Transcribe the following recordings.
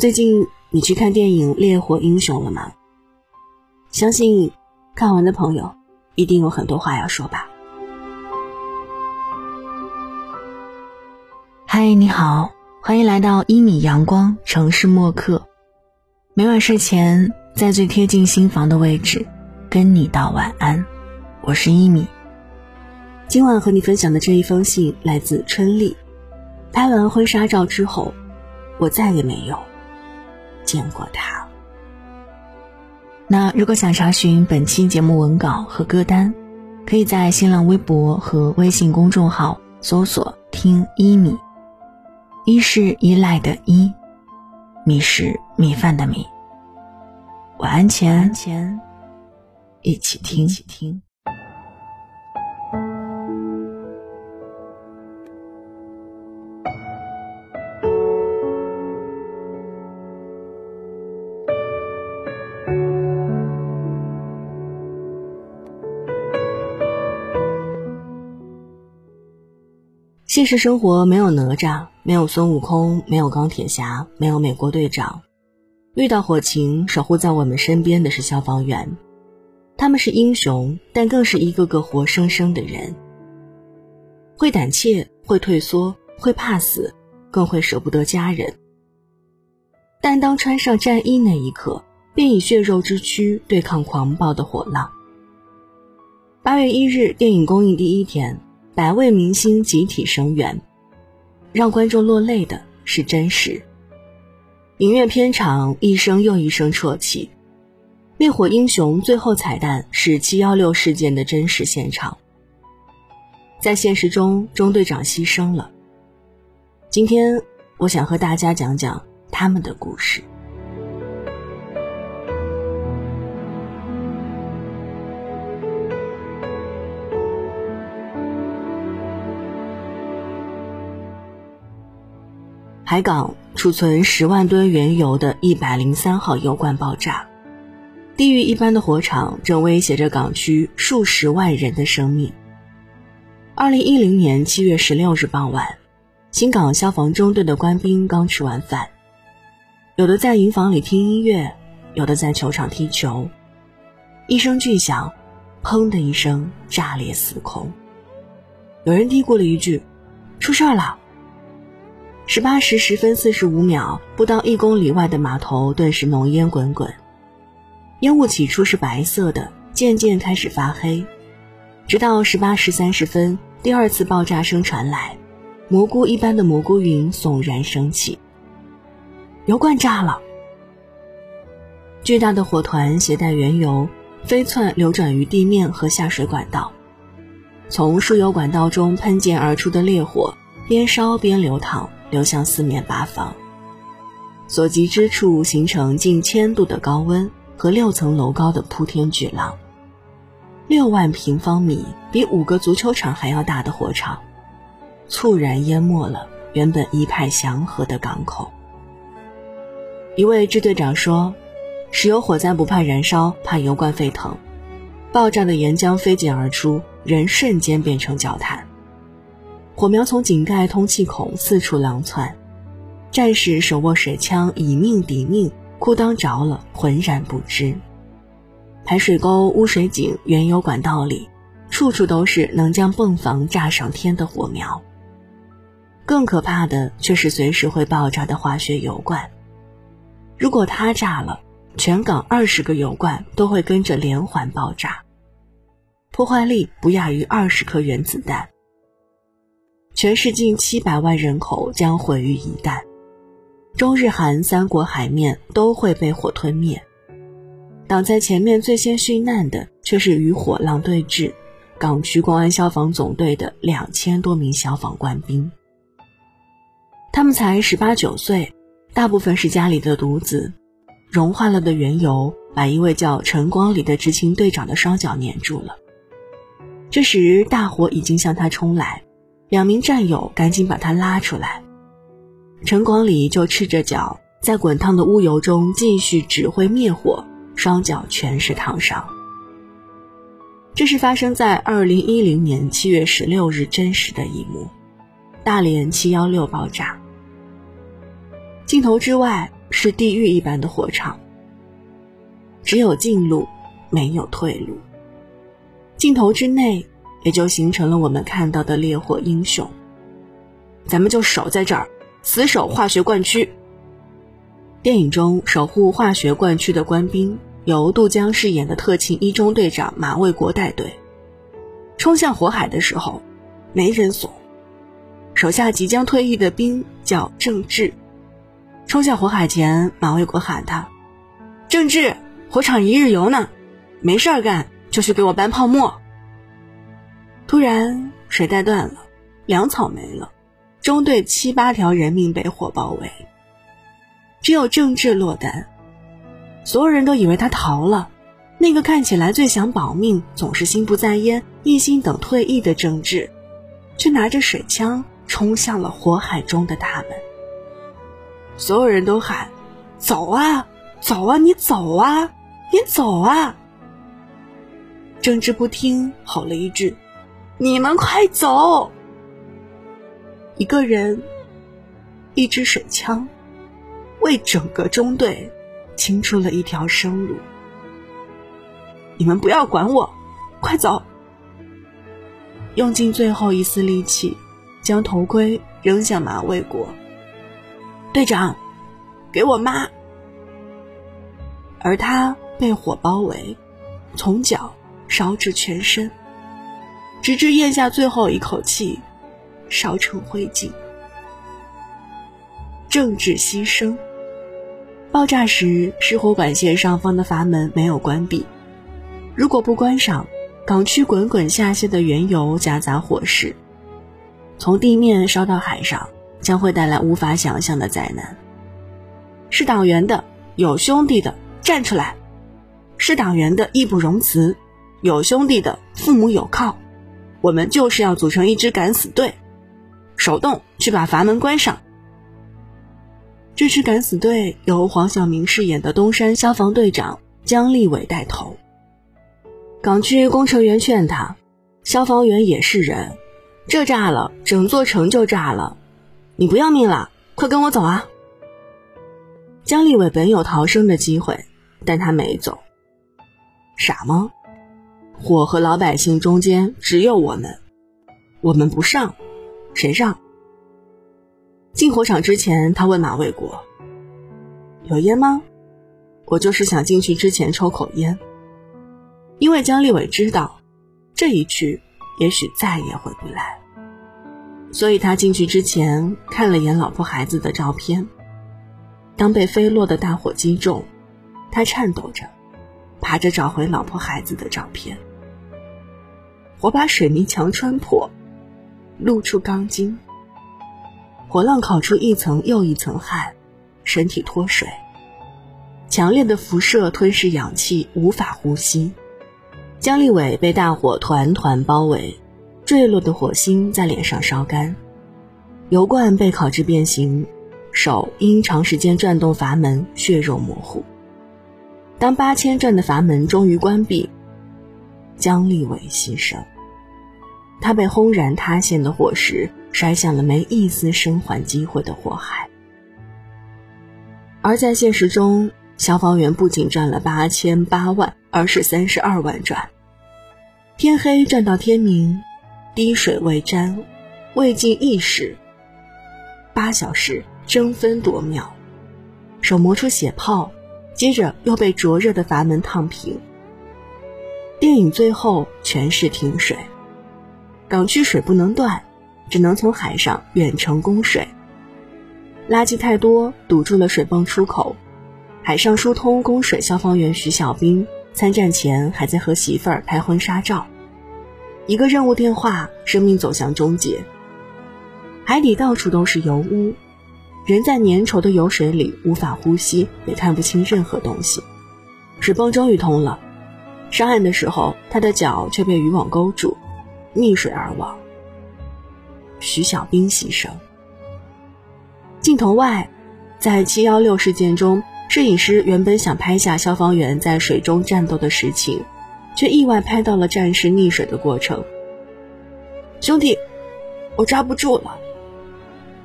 最近你去看电影《烈火英雄》了吗？相信看完的朋友一定有很多话要说吧。嗨，你好，欢迎来到一米阳光城市默客。每晚睡前，在最贴近心房的位置，跟你道晚安。我是一米。今晚和你分享的这一封信来自春丽。拍完婚纱照之后，我再也没有。见过他。那如果想查询本期节目文稿和歌单，可以在新浪微博和微信公众号搜索“听一米”。一是依赖的依，米是米饭的米。晚安前，一起听，一起听。现实生活没有哪吒，没有孙悟空，没有钢铁侠，没有美国队长。遇到火情，守护在我们身边的是消防员。他们是英雄，但更是一个个活生生的人。会胆怯，会退缩，会怕死，更会舍不得家人。但当穿上战衣那一刻，便以血肉之躯对抗狂暴的火浪。八月一日，电影公映第一天。百位明星集体声援，让观众落泪的是真实。影院片场一声又一声啜泣，《烈火英雄》最后彩蛋是七幺六事件的真实现场。在现实中，中队长牺牲了。今天，我想和大家讲讲他们的故事。海港储存十万吨原油的一百零三号油罐爆炸，地狱一般的火场正威胁着港区数十万人的生命。二零一零年七月十六日傍晚，新港消防中队的官兵刚吃完饭，有的在营房里听音乐，有的在球场踢球。一声巨响，砰的一声，炸裂四空。有人嘀咕了一句：“出事了。”十八时十分四十五秒，不到一公里外的码头顿时浓烟滚滚，烟雾起初是白色的，渐渐开始发黑，直到十八时三十分，第二次爆炸声传来，蘑菇一般的蘑菇云悚然升起，油罐炸了，巨大的火团携带原油飞窜流转于地面和下水管道，从输油管道中喷溅而出的烈火边烧边流淌。流向四面八方，所及之处形成近千度的高温和六层楼高的铺天巨浪。六万平方米，比五个足球场还要大的火场，猝然淹没了原本一派祥和的港口。一位支队长说：“石油火灾不怕燃烧，怕油罐沸腾。爆炸的岩浆飞溅而出，人瞬间变成焦炭。”火苗从井盖通气孔四处狼窜，战士手握水枪以命抵命，裤裆着了浑然不知。排水沟、污水井、原油管道里，处处都是能将泵房炸上天的火苗。更可怕的却是随时会爆炸的化学油罐，如果它炸了，全港二十个油罐都会跟着连环爆炸，破坏力不亚于二十颗原子弹。全市近七百万人口将毁于一旦，中日韩三国海面都会被火吞灭。挡在前面最先殉难的，却是与火浪对峙，港区公安消防总队的两千多名消防官兵。他们才十八九岁，大部分是家里的独子。融化了的原油把一位叫陈光礼的执勤队长的双脚粘住了。这时大火已经向他冲来。两名战友赶紧把他拉出来，陈广礼就赤着脚在滚烫的乌油中继续指挥灭火，双脚全是烫伤。这是发生在二零一零年七月十六日真实的一幕，大连七幺六爆炸。镜头之外，是地狱一般的火场，只有进路，没有退路。镜头之内，也就形成了我们看到的烈火英雄。咱们就守在这儿，死守化学灌区。电影中守护化学灌区的官兵，由杜江饰演的特勤一中队长马卫国带队，冲向火海的时候，没人怂。手下即将退役的兵叫郑智，冲向火海前，马卫国喊他：“郑智，火场一日游呢，没事儿干就去给我搬泡沫。”突然水带断了，粮草没了，中队七八条人命被火包围。只有郑智落单，所有人都以为他逃了。那个看起来最想保命、总是心不在焉、一心等退役的郑智，却拿着水枪冲向了火海中的他们。所有人都喊：“走啊，走啊，你走啊，你走啊！”郑智不听，吼了一句：“你们快走！”一个人，一支水枪。为整个中队清出了一条生路。你们不要管我，快走！用尽最后一丝力气，将头盔扔向马卫国。队长，给我妈！而他被火包围，从脚烧至全身，直至咽下最后一口气，烧成灰烬。政治牺牲。爆炸时，失火管线上方的阀门没有关闭。如果不关上，港区滚滚下泻的原油夹杂火势，从地面烧到海上，将会带来无法想象的灾难。是党员的，有兄弟的，站出来！是党员的，义不容辞；有兄弟的，父母有靠。我们就是要组成一支敢死队，手动去把阀门关上。这支敢死队由黄晓明饰演的东山消防队长姜立伟带头。港区工程员劝他：“消防员也是人，这炸了，整座城就炸了。你不要命了？快跟我走啊！”姜立伟本有逃生的机会，但他没走。傻吗？火和老百姓中间只有我们，我们不上，谁上？进火场之前，他问马卫国：“有烟吗？”我就是想进去之前抽口烟，因为姜立伟知道这一去也许再也回不来，所以他进去之前看了眼老婆孩子的照片。当被飞落的大火击中，他颤抖着爬着找回老婆孩子的照片。火把水泥墙穿破，露出钢筋。火浪烤出一层又一层汗，身体脱水。强烈的辐射吞噬氧气，无法呼吸。姜立伟被大火团团包围，坠落的火星在脸上烧干，油罐被烤至变形，手因长时间转动阀门，血肉模糊。当八千转的阀门终于关闭，姜立伟牺牲。他被轰然塌陷的火石摔向了没一丝生还机会的火海，而在现实中，消防员不仅赚了八千八万，而是三十二万转，天黑转到天明，滴水未沾，未尽一时，八小时争分夺秒，手磨出血泡，接着又被灼热的阀门烫平。电影最后全是停水。港区水不能断，只能从海上远程供水。垃圾太多，堵住了水泵出口。海上疏通供水消防员徐小兵参战前还在和媳妇儿拍婚纱照。一个任务电话，生命走向终结。海底到处都是油污，人在粘稠的油水里无法呼吸，也看不清任何东西。水泵终于通了，上岸的时候，他的脚却被渔网勾住。溺水而亡，徐小兵牺牲。镜头外，在七幺六事件中，摄影师原本想拍下消防员在水中战斗的实情，却意外拍到了战士溺水的过程。兄弟，我抓不住了，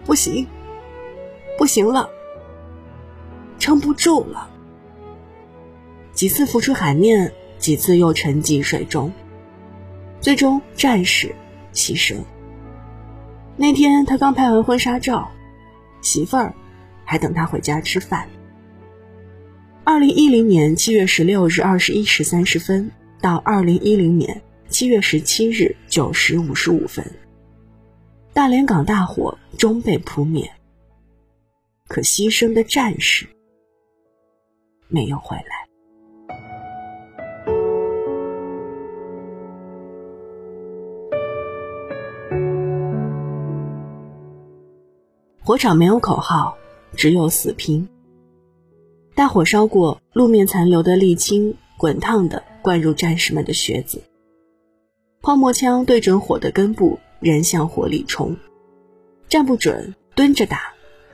不行，不行了！撑不住了。几次浮出海面，几次又沉进水中，最终战士牺牲。那天他刚拍完婚纱照，媳妇儿还等他回家吃饭。二零一零年七月十六日二十一时三十分到二零一零年七月十七日九时五十五分，大连港大火终被扑灭，可牺牲的战士没有回来。火场没有口号，只有死拼。大火烧过，路面残留的沥青滚烫的灌入战士们的靴子。泡沫枪对准火的根部，人向火里冲，站不准，蹲着打，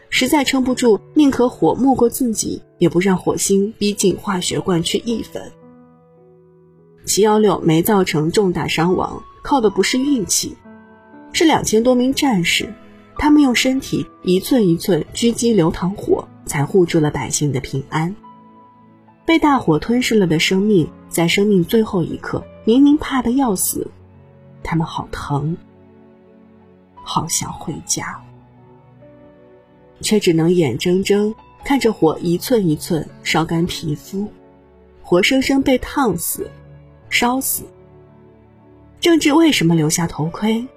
实在撑不住，宁可火没过自己，也不让火星逼近化学罐去一分。七幺六没造成重大伤亡，靠的不是运气，是两千多名战士。他们用身体一寸一寸狙击流淌火，才护住了百姓的平安。被大火吞噬了的生命，在生命最后一刻，明明怕得要死，他们好疼，好想回家，却只能眼睁睁看着火一寸一寸烧干皮肤，活生生被烫死、烧死。政治为什么留下头盔？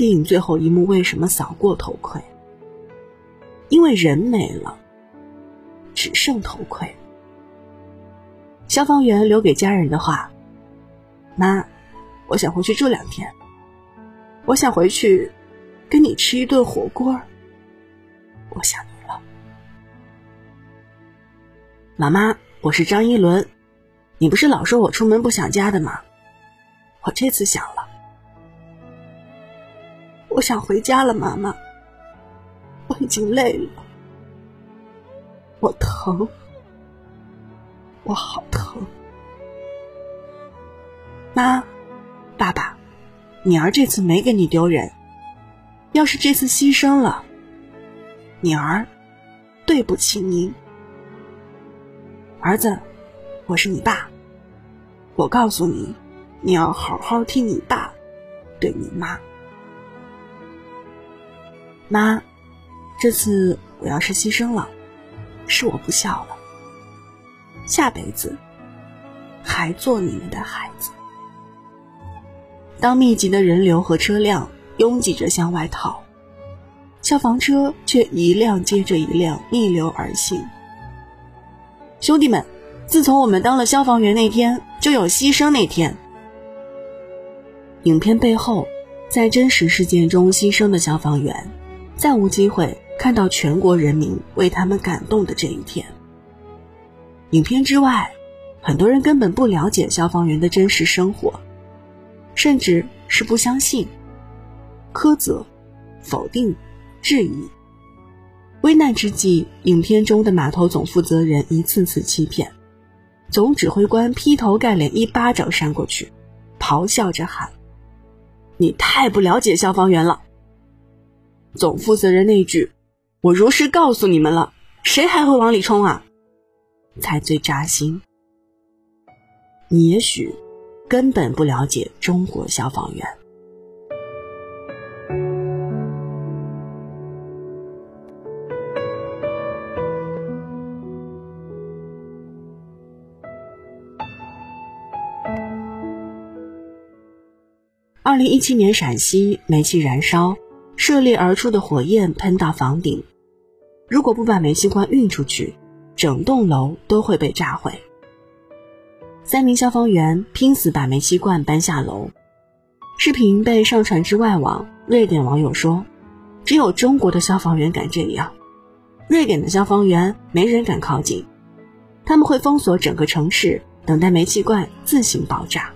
电影最后一幕为什么扫过头盔？因为人没了，只剩头盔。消防员留给家人的话：“妈，我想回去住两天。我想回去跟你吃一顿火锅。我想你了，妈妈。我是张一伦，你不是老说我出门不想家的吗？我这次想了。”我想回家了，妈妈。我已经累了，我疼，我好疼。妈，爸爸，女儿这次没给你丢人。要是这次牺牲了，女儿对不起您。儿子，我是你爸，我告诉你，你要好好听你爸对你妈。妈，这次我要是牺牲了，是我不孝了。下辈子还做你们的孩子。当密集的人流和车辆拥挤着向外逃，消防车却一辆接着一辆逆流而行。兄弟们，自从我们当了消防员那天，就有牺牲那天。影片背后，在真实事件中牺牲的消防员。再无机会看到全国人民为他们感动的这一天。影片之外，很多人根本不了解消防员的真实生活，甚至是不相信、苛责、否定、质疑。危难之际，影片中的码头总负责人一次次欺骗，总指挥官劈头盖脸一巴掌扇过去，咆哮着喊：“你太不了解消防员了！”总负责人那句“我如实告诉你们了，谁还会往里冲啊？”才最扎心。你也许根本不了解中国消防员。二零一七年，陕西煤气燃烧。射裂而出的火焰喷到房顶，如果不把煤气罐运出去，整栋楼都会被炸毁。三名消防员拼死把煤气罐搬下楼，视频被上传至外网。瑞典网友说：“只有中国的消防员敢这样，瑞典的消防员没人敢靠近，他们会封锁整个城市，等待煤气罐自行爆炸。”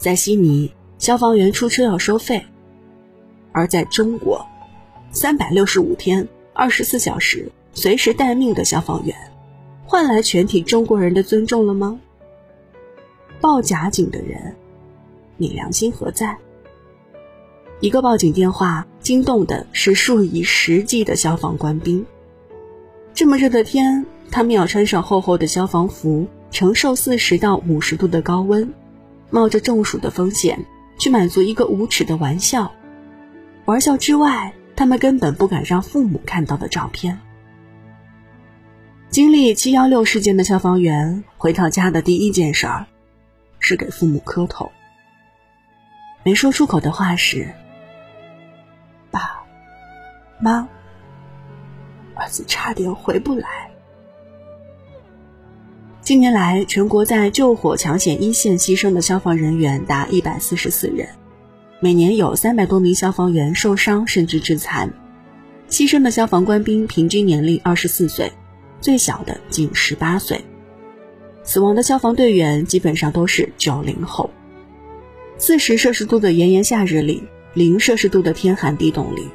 在悉尼，消防员出车要收费。而在中国，三百六十五天、二十四小时、随时待命的消防员，换来全体中国人的尊重了吗？报假警的人，你良心何在？一个报警电话惊动的是数以十计的消防官兵。这么热的天，他们要穿上厚厚的消防服，承受四十到五十度的高温，冒着中暑的风险去满足一个无耻的玩笑。玩笑之外，他们根本不敢让父母看到的照片。经历七幺六事件的消防员回到家的第一件事儿，是给父母磕头。没说出口的话是：“爸，妈，儿子差点回不来。”近年来，全国在救火抢险一线牺牲的消防人员达一百四十四人，每年有三百多名消防员受伤甚至致残。牺牲的消防官兵平均年龄二十四岁。最小的仅十八岁，死亡的消防队员基本上都是九零后。四十摄氏度的炎炎夏日里，零摄氏度的天寒地冻里，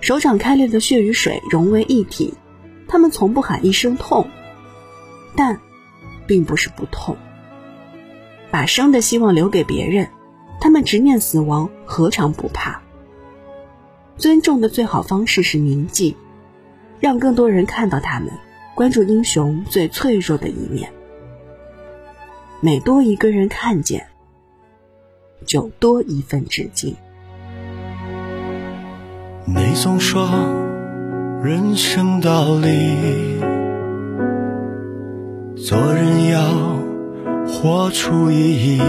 手掌开裂的血与水融为一体，他们从不喊一声痛，但，并不是不痛。把生的希望留给别人，他们直面死亡，何尝不怕？尊重的最好方式是铭记，让更多人看到他们。关注英雄最脆弱的一面，每多一个人看见，就多一份致敬。你总说人生道理，做人要活出意义，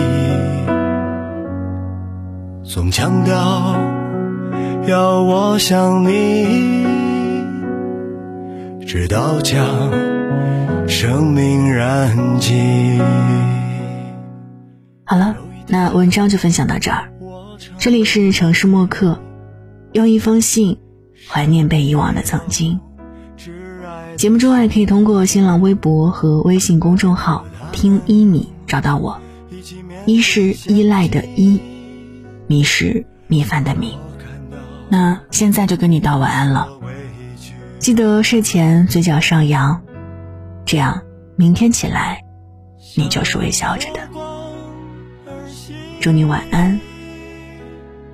总强调要我想你。直到将生命燃尽。好了，那文章就分享到这儿。这里是城市默客，用一封信怀念被遗忘的曾经。节目之外，可以通过新浪微博和微信公众号“听一米”找到我。一是依赖的依，米是米饭的米。那现在就跟你道晚安了。记得睡前嘴角上扬，这样明天起来，你就是微笑着的。祝你晚安，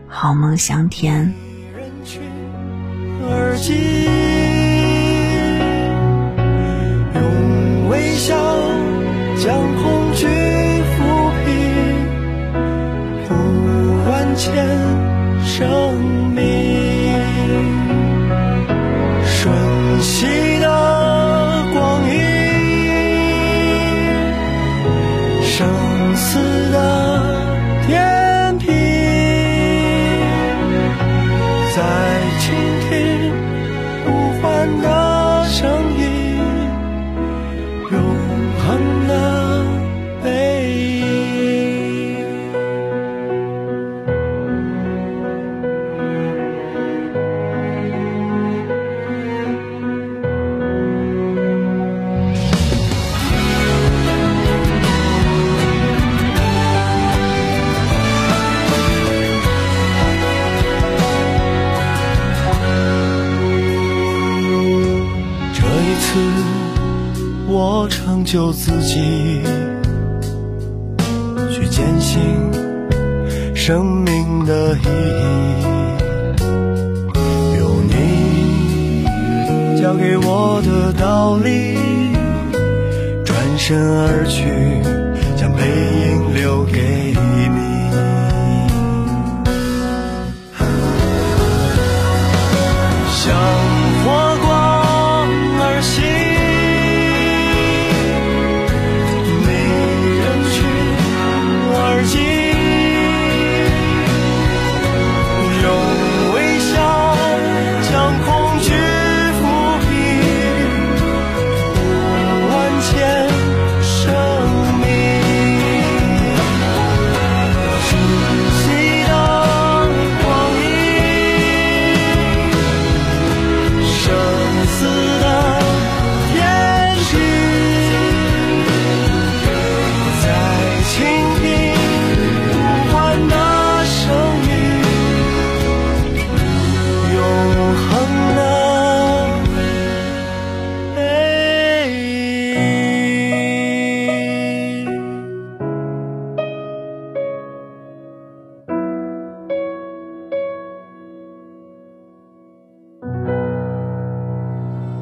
好梦香甜。给我的道理，转身而去，将背影留给你。